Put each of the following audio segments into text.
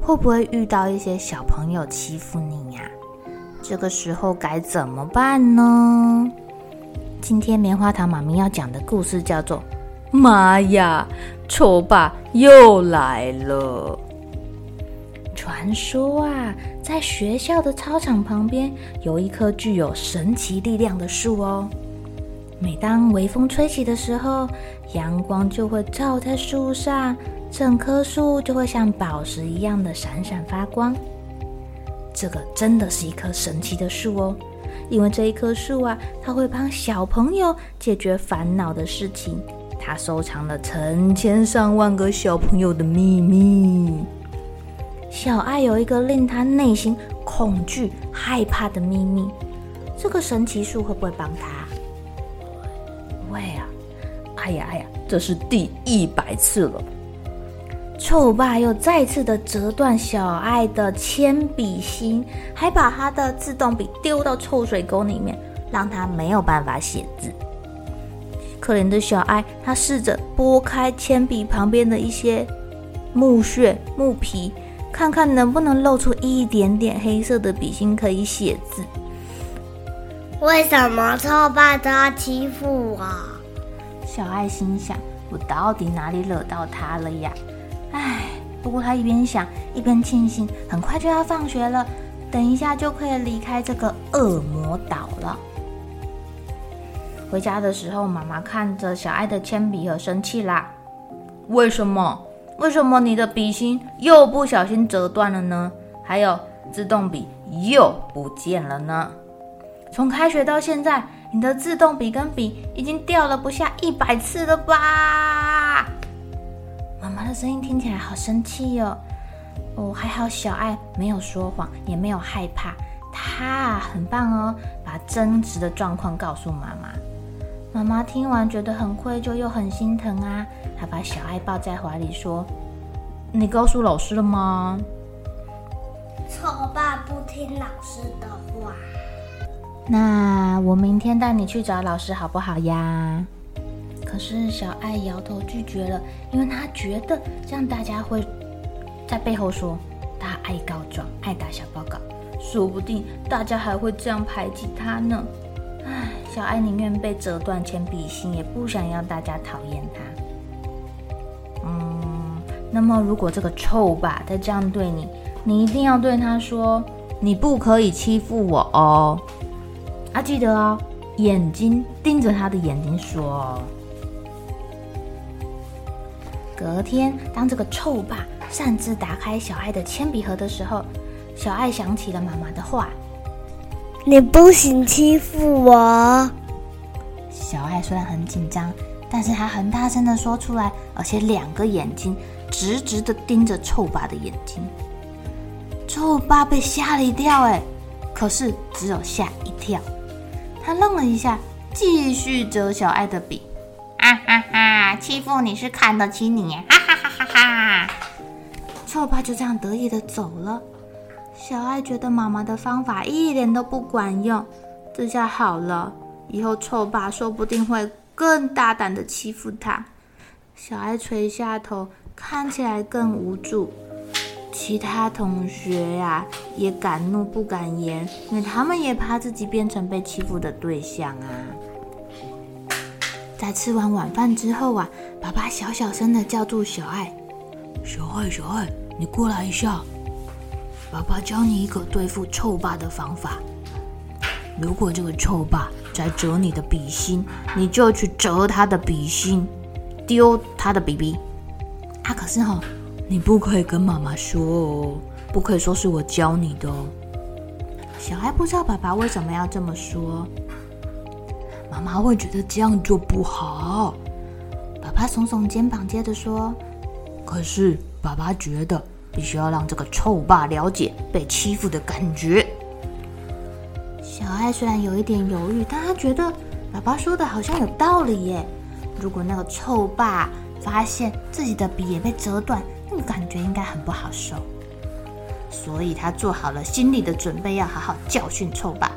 会不会遇到一些小朋友欺负你呀？这个时候该怎么办呢？今天棉花糖妈咪要讲的故事叫做《妈呀，丑爸又来了》。传说啊，在学校的操场旁边有一棵具有神奇力量的树哦。每当微风吹起的时候，阳光就会照在树上。整棵树就会像宝石一样的闪闪发光。这个真的是一棵神奇的树哦，因为这一棵树啊，它会帮小朋友解决烦恼的事情。它收藏了成千上万个小朋友的秘密。小爱有一个令他内心恐惧、害怕的秘密，这个神奇树会不会帮他？会啊！哎呀哎呀，这是第一百次了。臭爸又再次的折断小爱的铅笔芯，还把他的自动笔丢到臭水沟里面，让他没有办法写字。可怜的小爱，他试着拨开铅笔旁边的一些木屑、木皮，看看能不能露出一点点黑色的笔芯可以写字。为什么臭爸都要欺负我？小爱心想：我到底哪里惹到他了呀？不过他一边想一边庆幸，很快就要放学了，等一下就可以离开这个恶魔岛了。回家的时候，妈妈看着小爱的铅笔盒生气啦。为什么？为什么你的笔芯又不小心折断了呢？还有自动笔又不见了呢？从开学到现在，你的自动笔跟笔已经掉了不下一百次了吧？妈妈的声音听起来好生气哦！哦，还好小爱没有说谎，也没有害怕，她很棒哦，把真实的状况告诉妈妈。妈妈听完觉得很愧疚又很心疼啊，她把小爱抱在怀里说：“你告诉老师了吗？”臭爸不听老师的话。那我明天带你去找老师好不好呀？是小爱摇头拒绝了，因为她觉得这样大家会在背后说她爱告状、爱打小报告，说不定大家还会这样排挤她呢。唉，小爱宁愿被折断铅笔芯，也不想要大家讨厌她。嗯，那么如果这个臭爸再这样对你，你一定要对他说：“你不可以欺负我哦。”啊，记得哦，眼睛盯着他的眼睛说哦。隔天，当这个臭爸擅自打开小爱的铅笔盒的时候，小爱想起了妈妈的话：“你不行欺负我。”小爱虽然很紧张，但是她很大声的说出来，而且两个眼睛直直的盯着臭爸的眼睛。臭爸被吓了一跳，哎，可是只有吓一跳。他愣了一下，继续折小爱的笔。啊哈哈！欺负你是看得起你，哈哈哈哈哈！臭爸就这样得意的走了。小爱觉得妈妈的方法一点都不管用，这下好了，以后臭爸说不定会更大胆的欺负他。小爱垂下头，看起来更无助。其他同学呀、也敢怒不敢言，因为他们也怕自己变成被欺负的对象啊。在吃完晚饭之后啊，爸爸小小声的叫住小爱：“小爱，小爱，你过来一下。”爸爸教你一个对付臭爸的方法。如果这个臭爸在折你的笔芯，你就去折他的笔芯，丢他的笔笔。啊，可是哦，你不可以跟妈妈说哦，不可以说是我教你的哦。小爱不知道爸爸为什么要这么说，妈妈会觉得这样做不好。爸爸耸耸肩膀，接着说：“可是爸爸觉得必须要让这个臭爸了解被欺负的感觉。”小爱虽然有一点犹豫，但他觉得爸爸说的好像有道理耶。如果那个臭爸发现自己的笔也被折断，那个感觉应该很不好受。所以他做好了心理的准备，要好好教训臭爸。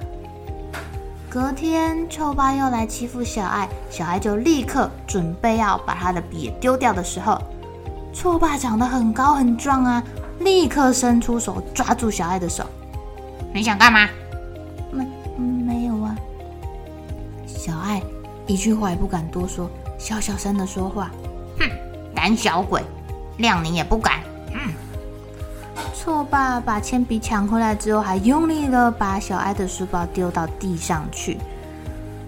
隔天，臭爸又来欺负小爱，小爱就立刻准备要把他的笔丢掉的时候，臭爸长得很高很壮啊，立刻伸出手抓住小爱的手。你想干嘛？没没有啊。小爱一句话也不敢多说，小小声的说话。哼，胆小鬼，谅你也不敢。错吧把铅笔抢回来之后，还用力的把小爱的书包丢到地上去。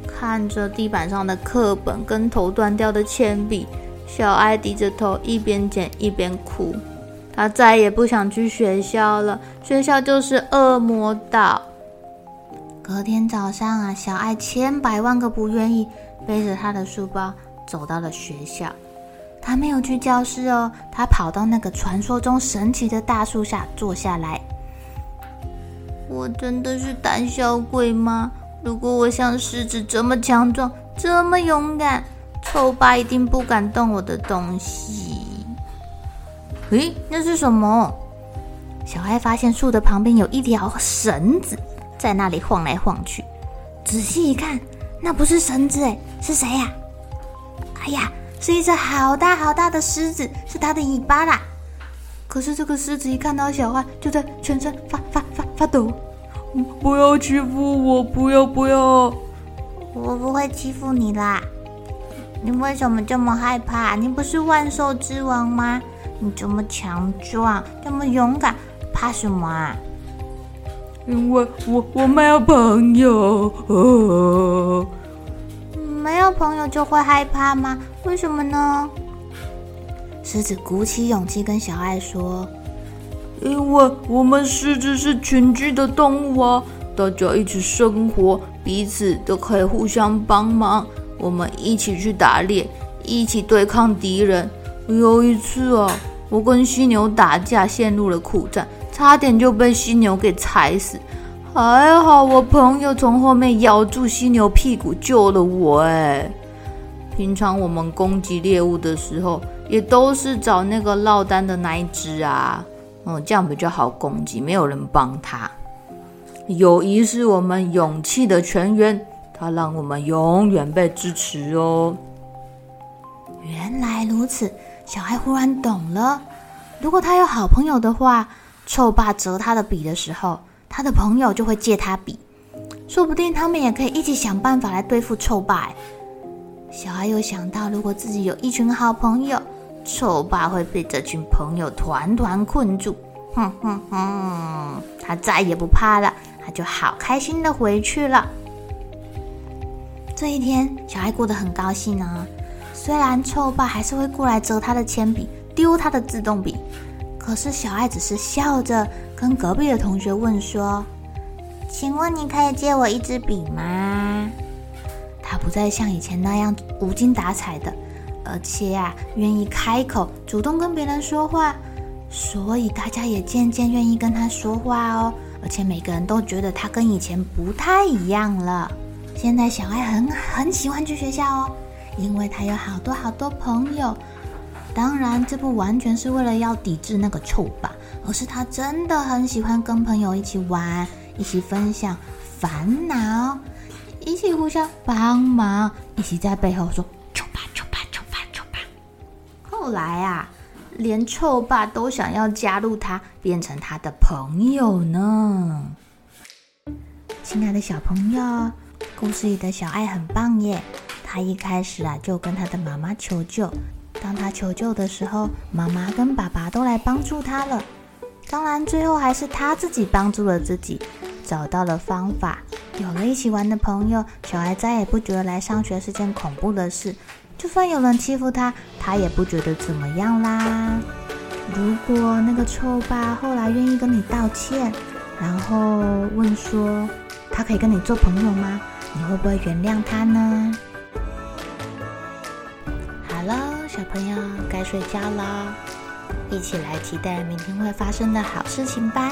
看着地板上的课本跟头断掉的铅笔，小爱低着头一边捡一边哭。他再也不想去学校了，学校就是恶魔岛。隔天早上啊，小爱千百万个不愿意，背着他的书包走到了学校。他没有去教室哦，他跑到那个传说中神奇的大树下坐下来。我真的是胆小鬼吗？如果我像狮子这么强壮，这么勇敢，臭爸一定不敢动我的东西。诶，那是什么？小爱发现树的旁边有一条绳子，在那里晃来晃去。仔细一看，那不是绳子，诶，是谁呀？哎呀！是一只好大好大的狮子，是它的尾巴啦。可是这个狮子一看到小花，就在全身发发发发抖。不要欺负我！不要不要！我不会欺负你啦。你为什么这么害怕？你不是万兽之王吗？你这么强壮，这么勇敢，怕什么啊？因为我我没有朋友。哦没有朋友就会害怕吗？为什么呢？狮子鼓起勇气跟小爱说：“因为我们狮子是群居的动物啊，大家一起生活，彼此都可以互相帮忙。我们一起去打猎，一起对抗敌人。有一次啊，我跟犀牛打架，陷入了苦战，差点就被犀牛给踩死。”还好，我朋友从后面咬住犀牛屁股救了我。哎，平常我们攻击猎物的时候，也都是找那个落单的那一只啊，嗯，这样比较好攻击，没有人帮他。友谊是我们勇气的泉源，它让我们永远被支持哦。原来如此，小孩忽然懂了。如果他有好朋友的话，臭霸折他的笔的时候，他的朋友就会借他笔，说不定他们也可以一起想办法来对付臭霸。小爱又想到，如果自己有一群好朋友，臭霸会被这群朋友团团困住。哼哼哼，他再也不怕了，他就好开心的回去了。这一天，小爱过得很高兴呢。虽然臭霸还是会过来折他的铅笔，丢他的自动笔，可是小爱只是笑着。跟隔壁的同学问说：“请问你可以借我一支笔吗？”他不再像以前那样无精打采的，而且啊，愿意开口主动跟别人说话，所以大家也渐渐愿意跟他说话哦。而且每个人都觉得他跟以前不太一样了。现在小爱很很喜欢去学校哦，因为他有好多好多朋友。当然，这不完全是为了要抵制那个臭霸。而是他真的很喜欢跟朋友一起玩，一起分享烦恼，一起互相帮忙，一起在背后说“臭爸，臭爸，臭爸，臭爸”。后来啊，连臭爸都想要加入他，变成他的朋友呢。亲爱的小朋友，故事里的小爱很棒耶！他一开始啊，就跟他的妈妈求救。当他求救的时候，妈妈跟爸爸都来帮助他了。当然，最后还是他自己帮助了自己，找到了方法，有了一起玩的朋友，小孩再也不觉得来上学是件恐怖的事。就算有人欺负他，他也不觉得怎么样啦。如果那个臭爸后来愿意跟你道歉，然后问说他可以跟你做朋友吗？你会不会原谅他呢？好了，小朋友该睡觉了。一起来期待明天会发生的好事情吧！